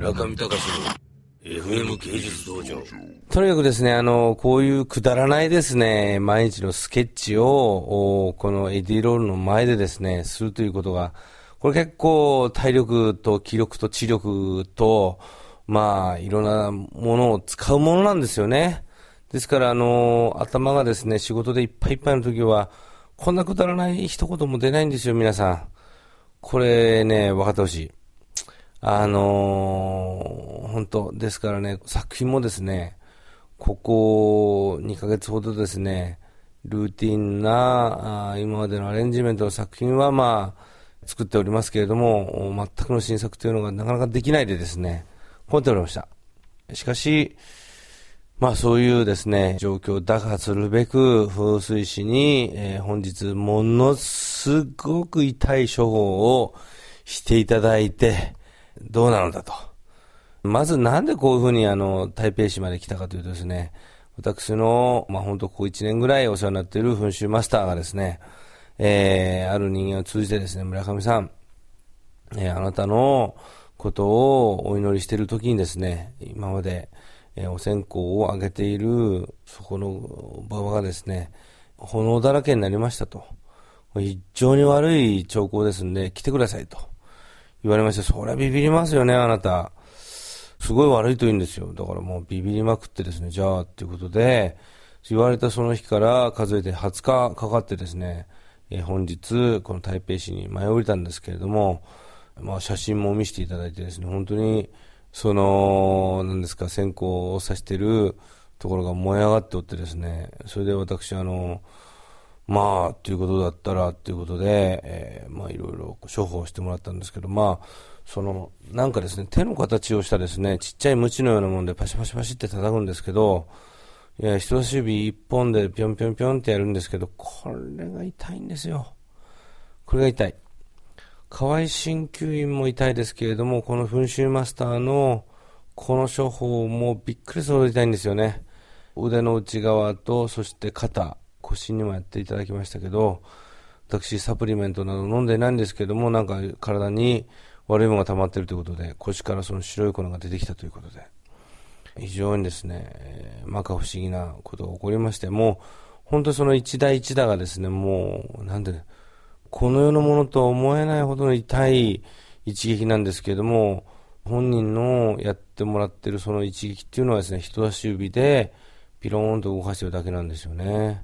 村上隆の FM 芸術道場。とにかくですね、あの、こういうくだらないですね、毎日のスケッチを、このエディロールの前でですね、するということが、これ結構体力と気力と知力と、まあ、いろんなものを使うものなんですよね。ですから、あの、頭がですね、仕事でいっぱいいっぱいの時は、こんなくだらない一言も出ないんですよ、皆さん。これね、分かってほしい。あのー、本当ですからね、作品もですね、ここ2ヶ月ほどですね、ルーティンな、あ今までのアレンジメントの作品はまあ、作っておりますけれども、全くの新作というのがなかなかできないでですね、こうっておりました。しかし、まあそういうですね、状況を打破するべく、風水師に、えー、本日ものすごく痛い処方をしていただいて、どうなのだと。まずなんでこういうふうにあの、台北市まで来たかというとですね、私の、まあ本当ここ1年ぐらいお世話になっている噴臭マスターがですね、えー、ある人間を通じてですね、村上さん、えー、あなたのことをお祈りしている時にですね、今まで、えー、お線香をあげている、そこの馬場がですね、炎だらけになりましたと。非常に悪い兆候ですんで、来てくださいと。言われました。そりゃビビりますよね、あなた。すごい悪いと言うんですよ。だからもうビビりまくってですね、じゃあ、っていうことで、言われたその日から数えて20日かかってですね、え、本日、この台北市に舞い降りたんですけれども、まあ写真も見せていただいてですね、本当に、その、何ですか、線香を刺してるところが燃え上がっておってですね、それで私、あの、まあ、ということだったら、ということで、えー、まあ、いろいろ処方してもらったんですけど、まあ、その、なんかですね、手の形をしたですね、ちっちゃい鞭のようなもんでパシパシパシって叩くんですけど、いや、人差し指一本でぴょんぴょんぴょんってやるんですけど、これが痛いんですよ。これが痛い。河合鍼灸院も痛いですけれども、この噴臭マスターのこの処方もびっくりするほど痛いんですよね。腕の内側と、そして肩、腰にもやっていただきましたけど、私サプリメントなど飲んでないんですけども、なんか体に悪いものが溜まっているということで、腰からその白い粉が出てきたということで、非常にですね、えー、摩訶不思議なことが起こりまして、もう、本当その一打一打がですね、もう、なんで、この世のものとは思えないほどの痛い一撃なんですけれども、本人のやってもらってるその一撃っていうのはですね、人差し指でピローンと動かしてるだけなんですよね。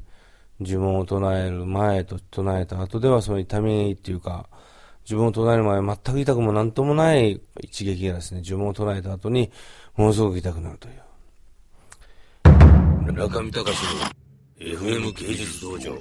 呪文を唱える前と唱えた後ではその痛みっていうか、呪文を唱える前全く痛くもなんともない一撃がですね、呪文を唱えた後にものすごく痛くなるという。中見隆の FM 芸術道場。